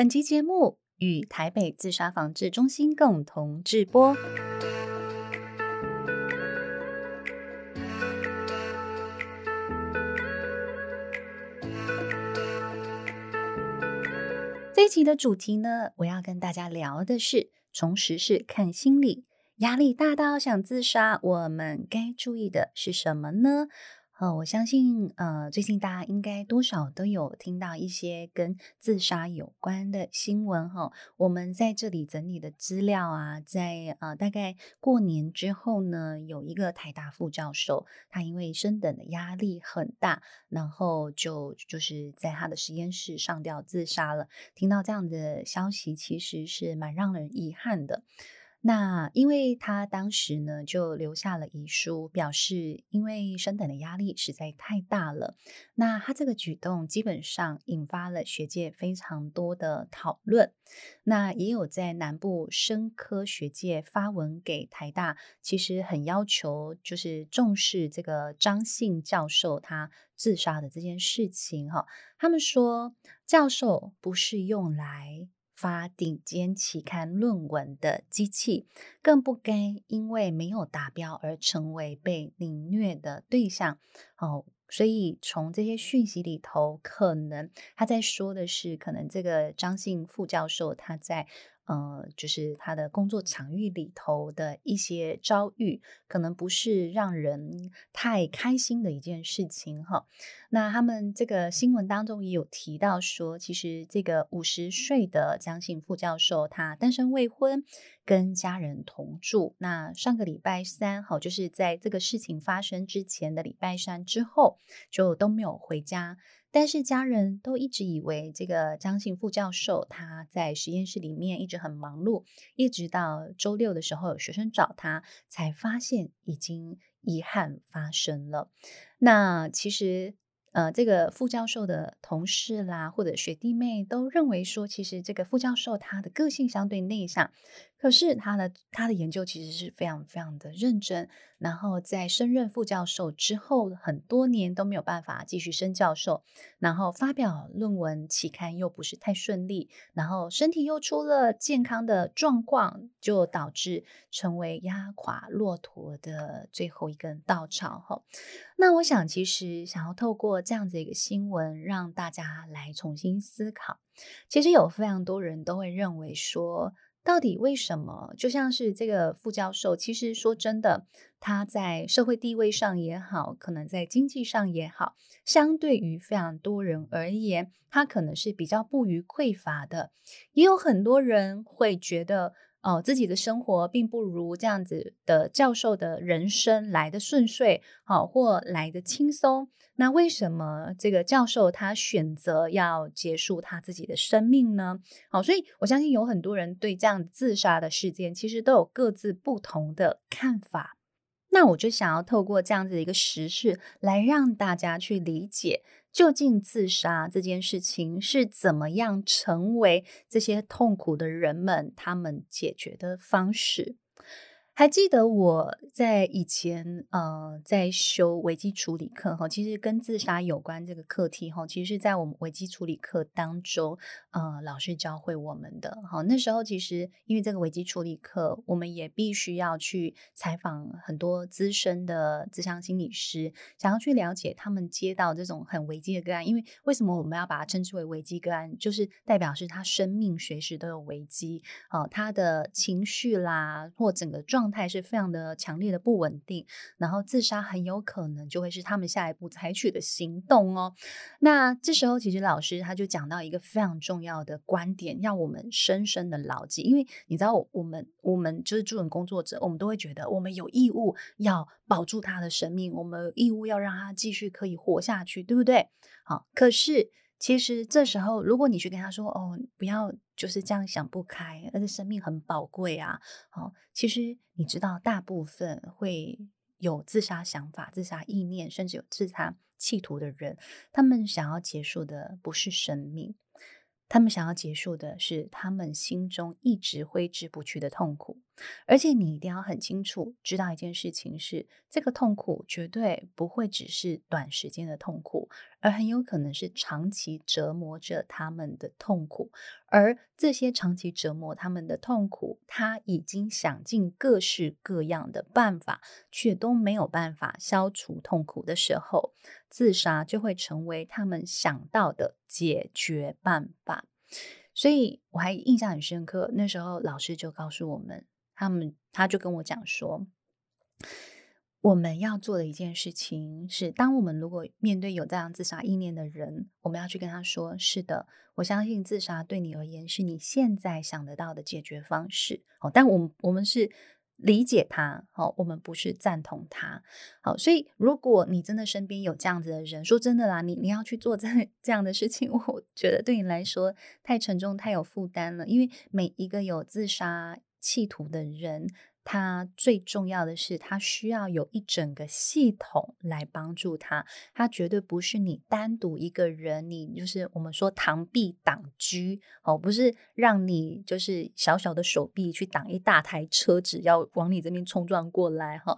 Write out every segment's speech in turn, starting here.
本集节目与台北自杀防治中心共同制播。这一集的主题呢，我要跟大家聊的是从实事看心理，压力大到想自杀，我们该注意的是什么呢？呃，我相信，呃，最近大家应该多少都有听到一些跟自杀有关的新闻哈。我们在这里整理的资料啊，在呃大概过年之后呢，有一个台大副教授，他因为升等的压力很大，然后就就是在他的实验室上吊自杀了。听到这样的消息，其实是蛮让人遗憾的。那因为他当时呢，就留下了遗书，表示因为升等的压力实在太大了。那他这个举动基本上引发了学界非常多的讨论。那也有在南部生科学界发文给台大，其实很要求就是重视这个张姓教授他自杀的这件事情哈。他们说，教授不是用来。发顶尖期刊论文的机器，更不该因为没有达标而成为被凌虐的对象。哦，所以从这些讯息里头，可能他在说的是，可能这个张姓副教授他在。呃，就是他的工作场域里头的一些遭遇，可能不是让人太开心的一件事情哈。那他们这个新闻当中也有提到说，其实这个五十岁的张姓副教授，他单身未婚，跟家人同住。那上个礼拜三，好，就是在这个事情发生之前的礼拜三之后，就都没有回家。但是家人都一直以为这个张姓副教授他在实验室里面一直很忙碌，一直到周六的时候有学生找他，才发现已经遗憾发生了。那其实。呃，这个副教授的同事啦，或者学弟妹都认为说，其实这个副教授他的个性相对内向，可是他的他的研究其实是非常非常的认真。然后在升任副教授之后，很多年都没有办法继续升教授，然后发表论文期刊又不是太顺利，然后身体又出了健康的状况，就导致成为压垮骆驼的最后一根稻草。哈，那我想其实想要透过这样子一个新闻，让大家来重新思考。其实有非常多人都会认为说，到底为什么？就像是这个副教授，其实说真的，他在社会地位上也好，可能在经济上也好，相对于非常多人而言，他可能是比较不虞匮乏的。也有很多人会觉得。哦，自己的生活并不如这样子的教授的人生来的顺遂，好、哦、或来的轻松。那为什么这个教授他选择要结束他自己的生命呢？好、哦，所以我相信有很多人对这样自杀的事件，其实都有各自不同的看法。那我就想要透过这样子的一个实事，来让大家去理解。究竟自杀这件事情是怎么样成为这些痛苦的人们他们解决的方式？还记得我在以前呃在修危机处理课哈，其实跟自杀有关这个课题哈，其实是在我们危机处理课当中呃老师教会我们的哈。那时候其实因为这个危机处理课，我们也必须要去采访很多资深的咨商心理师，想要去了解他们接到这种很危机的个案。因为为什么我们要把它称之为危机个案？就是代表是他生命随时都有危机啊，他的情绪啦或整个状。状态是非常的强烈的不稳定，然后自杀很有可能就会是他们下一步采取的行动哦。那这时候其实老师他就讲到一个非常重要的观点，让我们深深的牢记，因为你知道我们我们就是助人工作者，我们都会觉得我们有义务要保住他的生命，我们有义务要让他继续可以活下去，对不对？好，可是。其实这时候，如果你去跟他说：“哦，不要就是这样想不开，而且生命很宝贵啊。”哦，其实你知道，大部分会有自杀想法、自杀意念，甚至有自杀企图的人，他们想要结束的不是生命，他们想要结束的是他们心中一直挥之不去的痛苦，而且你一定要很清楚知道一件事情是，这个痛苦绝对不会只是短时间的痛苦，而很有可能是长期折磨着他们的痛苦。而这些长期折磨他们的痛苦，他已经想尽各式各样的办法，却都没有办法消除痛苦的时候，自杀就会成为他们想到的解决办法。所以我还印象很深刻，那时候老师就告诉我们，他们他就跟我讲说，我们要做的一件事情是，当我们如果面对有这样自杀意念的人，我们要去跟他说：“是的，我相信自杀对你而言是你现在想得到的解决方式。”哦，但我我们是。理解他，好，我们不是赞同他，好，所以如果你真的身边有这样子的人，说真的啦，你你要去做 这这样的事情，我觉得对你来说太沉重、太有负担了，因为每一个有自杀企图的人。他最重要的是，他需要有一整个系统来帮助他。他绝对不是你单独一个人，你就是我们说螳臂挡车哦，不是让你就是小小的手臂去挡一大台车子要往你这边冲撞过来哈。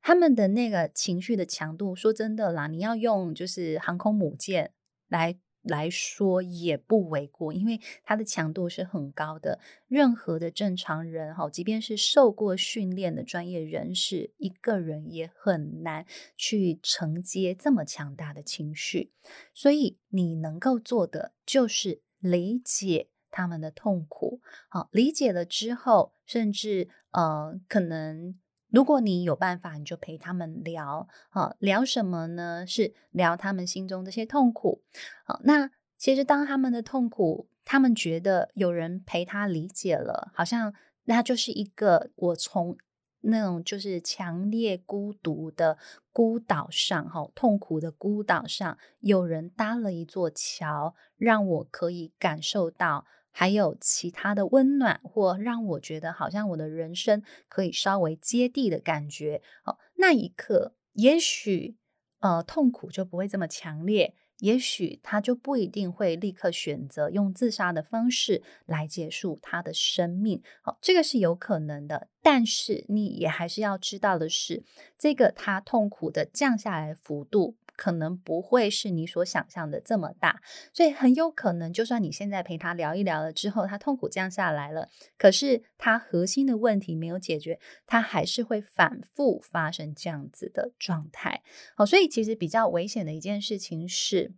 他们的那个情绪的强度，说真的啦，你要用就是航空母舰来。来说也不为过，因为它的强度是很高的。任何的正常人，哈，即便是受过训练的专业人士，一个人也很难去承接这么强大的情绪。所以你能够做的就是理解他们的痛苦，好，理解了之后，甚至呃，可能。如果你有办法，你就陪他们聊，好，聊什么呢？是聊他们心中这些痛苦。好，那其实当他们的痛苦，他们觉得有人陪他理解了，好像那就是一个我从那种就是强烈孤独的孤岛上，哈，痛苦的孤岛上，有人搭了一座桥，让我可以感受到。还有其他的温暖，或让我觉得好像我的人生可以稍微接地的感觉。哦，那一刻，也许呃痛苦就不会这么强烈，也许他就不一定会立刻选择用自杀的方式来结束他的生命。好，这个是有可能的，但是你也还是要知道的是，这个他痛苦的降下来幅度。可能不会是你所想象的这么大，所以很有可能，就算你现在陪他聊一聊了之后，他痛苦降下来了，可是他核心的问题没有解决，他还是会反复发生这样子的状态。好，所以其实比较危险的一件事情是。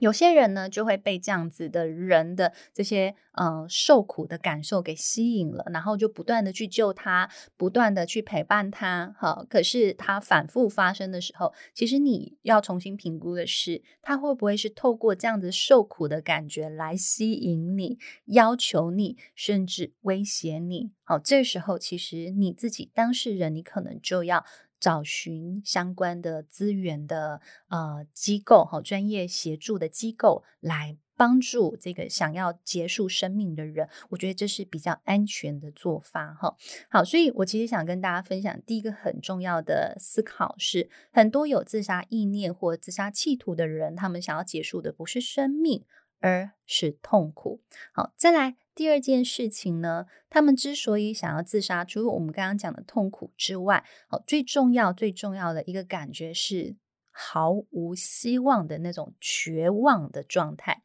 有些人呢，就会被这样子的人的这些呃受苦的感受给吸引了，然后就不断的去救他，不断的去陪伴他。好，可是他反复发生的时候，其实你要重新评估的是，他会不会是透过这样子受苦的感觉来吸引你，要求你，甚至威胁你。好，这时候其实你自己当事人，你可能就要。找寻相关的资源的呃机构，好，专业协助的机构来帮助这个想要结束生命的人，我觉得这是比较安全的做法哈。好，所以我其实想跟大家分享第一个很重要的思考是，很多有自杀意念或自杀企图的人，他们想要结束的不是生命，而是痛苦。好，再来。第二件事情呢，他们之所以想要自杀，除了我们刚刚讲的痛苦之外，哦，最重要、最重要的一个感觉是毫无希望的那种绝望的状态。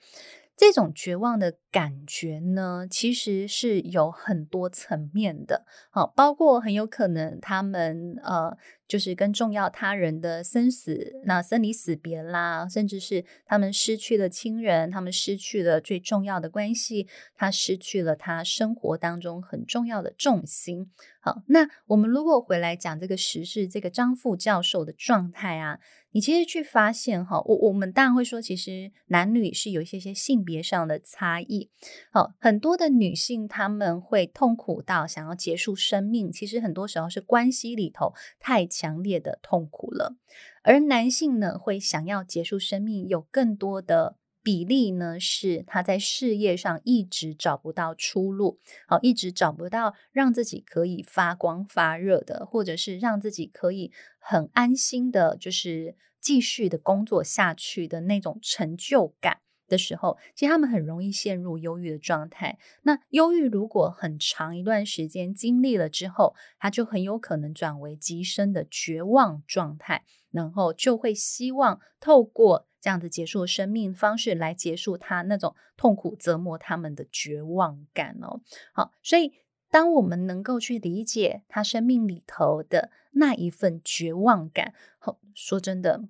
这种绝望的感觉呢，其实是有很多层面的，好，包括很有可能他们呃，就是跟重要他人的生死，那生离死别啦，甚至是他们失去了亲人，他们失去了最重要的关系，他失去了他生活当中很重要的重心。好，那我们如果回来讲这个时事，这个张副教授的状态啊。你其实去发现哈，我我们当然会说，其实男女是有一些些性别上的差异。好，很多的女性她们会痛苦到想要结束生命，其实很多时候是关系里头太强烈的痛苦了。而男性呢，会想要结束生命，有更多的比例呢，是他在事业上一直找不到出路，好，一直找不到让自己可以发光发热的，或者是让自己可以很安心的，就是继续的工作下去的那种成就感。的时候，其实他们很容易陷入忧郁的状态。那忧郁如果很长一段时间经历了之后，他就很有可能转为极深的绝望状态，然后就会希望透过这样子结束生命方式来结束他那种痛苦折磨他们的绝望感哦。好，所以当我们能够去理解他生命里头的那一份绝望感，好，说真的，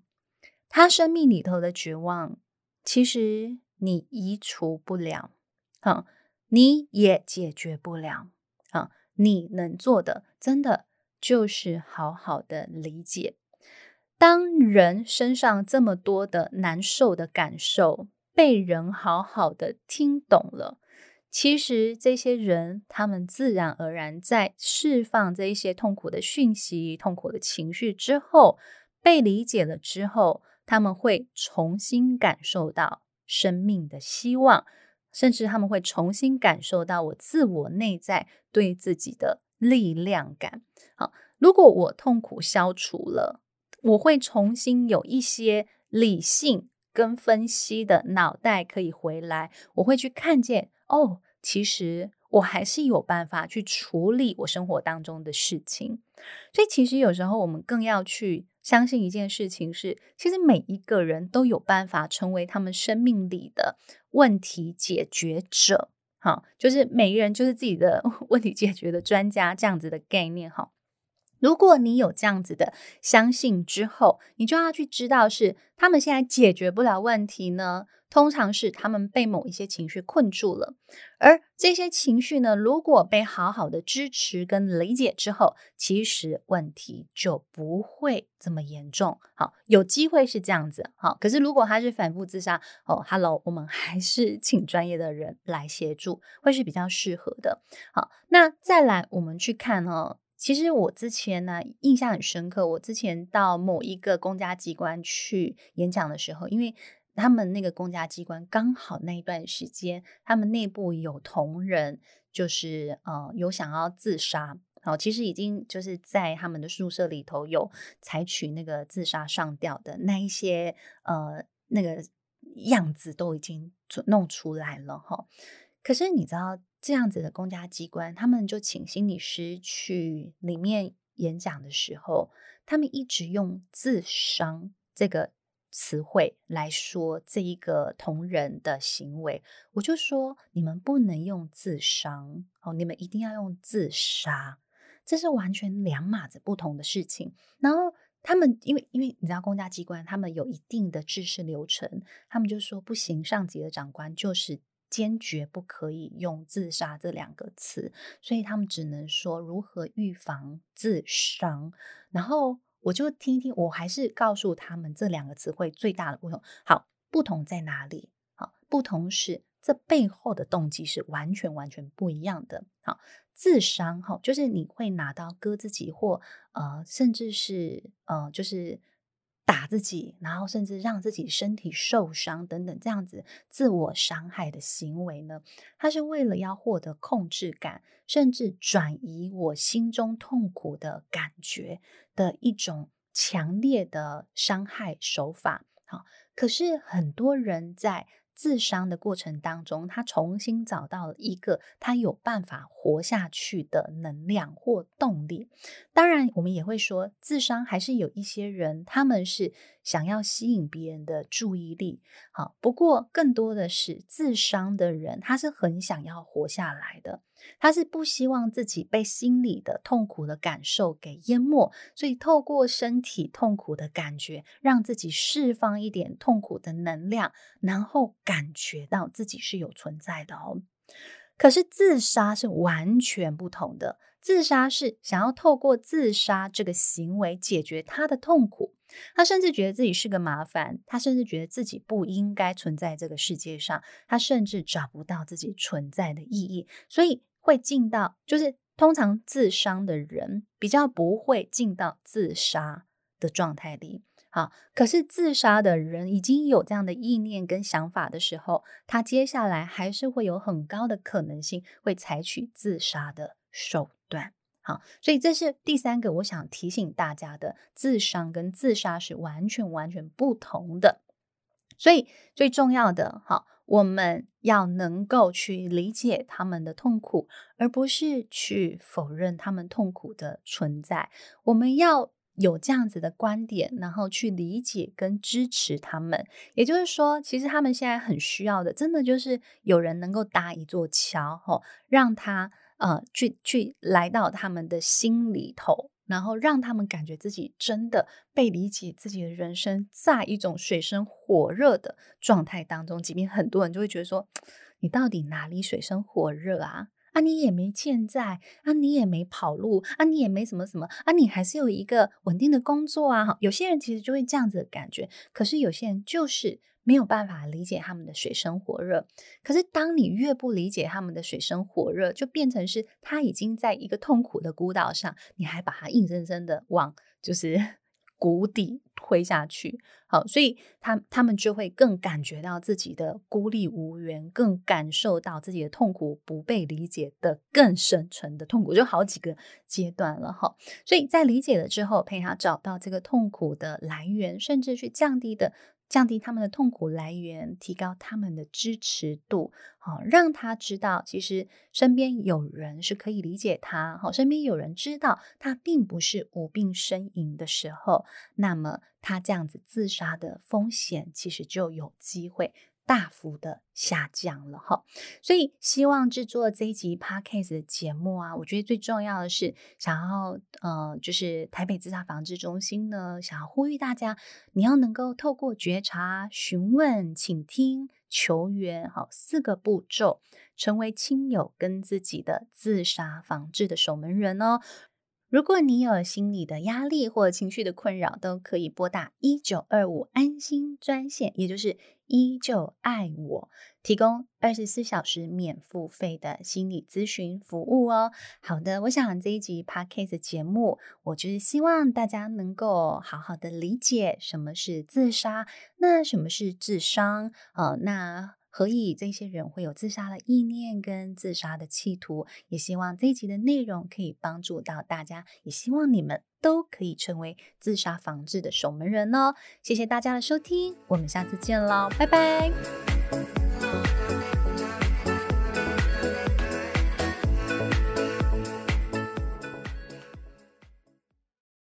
他生命里头的绝望。其实你移除不了，啊，你也解决不了，啊，你能做的，真的就是好好的理解。当人身上这么多的难受的感受被人好好的听懂了，其实这些人他们自然而然在释放这一些痛苦的讯息、痛苦的情绪之后，被理解了之后。他们会重新感受到生命的希望，甚至他们会重新感受到我自我内在对自己的力量感。好，如果我痛苦消除了，我会重新有一些理性跟分析的脑袋可以回来，我会去看见哦，其实我还是有办法去处理我生活当中的事情。所以，其实有时候我们更要去。相信一件事情是，其实每一个人都有办法成为他们生命里的问题解决者，哈，就是每个人就是自己的 问题解决的专家，这样子的概念，哈。如果你有这样子的相信之后，你就要去知道是他们现在解决不了问题呢，通常是他们被某一些情绪困住了，而这些情绪呢，如果被好好的支持跟理解之后，其实问题就不会这么严重。好，有机会是这样子。好，可是如果他是反复自杀，哦，Hello，我们还是请专业的人来协助，会是比较适合的。好，那再来我们去看哦。其实我之前呢，印象很深刻。我之前到某一个公家机关去演讲的时候，因为他们那个公家机关刚好那一段时间，他们内部有同仁，就是呃有想要自杀，好，其实已经就是在他们的宿舍里头有采取那个自杀上吊的那一些呃那个样子都已经弄出来了哈。可是你知道？这样子的公家机关，他们就请心理师去里面演讲的时候，他们一直用“自伤”这个词汇来说这一个同仁的行为。我就说，你们不能用自伤哦，你们一定要用自杀，这是完全两码子不同的事情。然后他们因为因为你知道公家机关他们有一定的制式流程，他们就说不行，上级的长官就是。坚决不可以用“自杀”这两个词，所以他们只能说如何预防自伤。然后我就听一听，我还是告诉他们这两个词汇最大的不同。好，不同在哪里？好，不同是这背后的动机是完全完全不一样的。好，自伤哈，就是你会拿刀割自己，或呃，甚至是呃，就是。打自己，然后甚至让自己身体受伤等等，这样子自我伤害的行为呢，它是为了要获得控制感，甚至转移我心中痛苦的感觉的一种强烈的伤害手法。好，可是很多人在。自伤的过程当中，他重新找到了一个他有办法活下去的能量或动力。当然，我们也会说，自伤还是有一些人，他们是想要吸引别人的注意力。好，不过更多的是自伤的人，他是很想要活下来的。他是不希望自己被心里的痛苦的感受给淹没，所以透过身体痛苦的感觉，让自己释放一点痛苦的能量，然后感觉到自己是有存在的哦。可是自杀是完全不同的，自杀是想要透过自杀这个行为解决他的痛苦，他甚至觉得自己是个麻烦，他甚至觉得自己不应该存在这个世界上，他甚至找不到自己存在的意义，所以。会进到，就是通常自伤的人比较不会进到自杀的状态里。好，可是自杀的人已经有这样的意念跟想法的时候，他接下来还是会有很高的可能性会采取自杀的手段。好，所以这是第三个我想提醒大家的，自伤跟自杀是完全完全不同的。所以最重要的，好，我们要能够去理解他们的痛苦，而不是去否认他们痛苦的存在。我们要有这样子的观点，然后去理解跟支持他们。也就是说，其实他们现在很需要的，真的就是有人能够搭一座桥，吼，让他呃去去来到他们的心里头，然后让他们感觉自己真的被理解，自己的人生在一种水深火热的状态当中。即便很多人就会觉得说，你到底哪里水深火热啊？啊，你也没欠债啊，你也没跑路啊，你也没什么什么啊，你还是有一个稳定的工作啊。有些人其实就会这样子的感觉，可是有些人就是没有办法理解他们的水深火热。可是当你越不理解他们的水深火热，就变成是他已经在一个痛苦的孤岛上，你还把他硬生生的往就是。谷底推下去，好，所以他他们就会更感觉到自己的孤立无援，更感受到自己的痛苦不被理解的更深层的痛苦，就好几个阶段了哈。所以在理解了之后，陪他找到这个痛苦的来源，甚至去降低的。降低他们的痛苦来源，提高他们的支持度，好，让他知道，其实身边有人是可以理解他，好，身边有人知道他并不是无病呻吟的时候，那么他这样子自杀的风险其实就有机会。大幅的下降了哈，所以希望制作这一集 Podcast 的节目啊，我觉得最重要的是想要呃，就是台北自杀防治中心呢，想要呼吁大家，你要能够透过觉察、询问、倾听、求援，好，四个步骤，成为亲友跟自己的自杀防治的守门人哦。如果你有心理的压力或情绪的困扰，都可以拨打一九二五安心专线，也就是依旧爱我，提供二十四小时免付费的心理咨询服务哦。好的，我想这一集 Podcast 节目，我就是希望大家能够好好的理解什么是自杀，那什么是自伤哦，那。何以这些人会有自杀的意念跟自杀的企图？也希望这一集的内容可以帮助到大家，也希望你们都可以成为自杀防治的守门人哦。谢谢大家的收听，我们下次见喽，拜拜。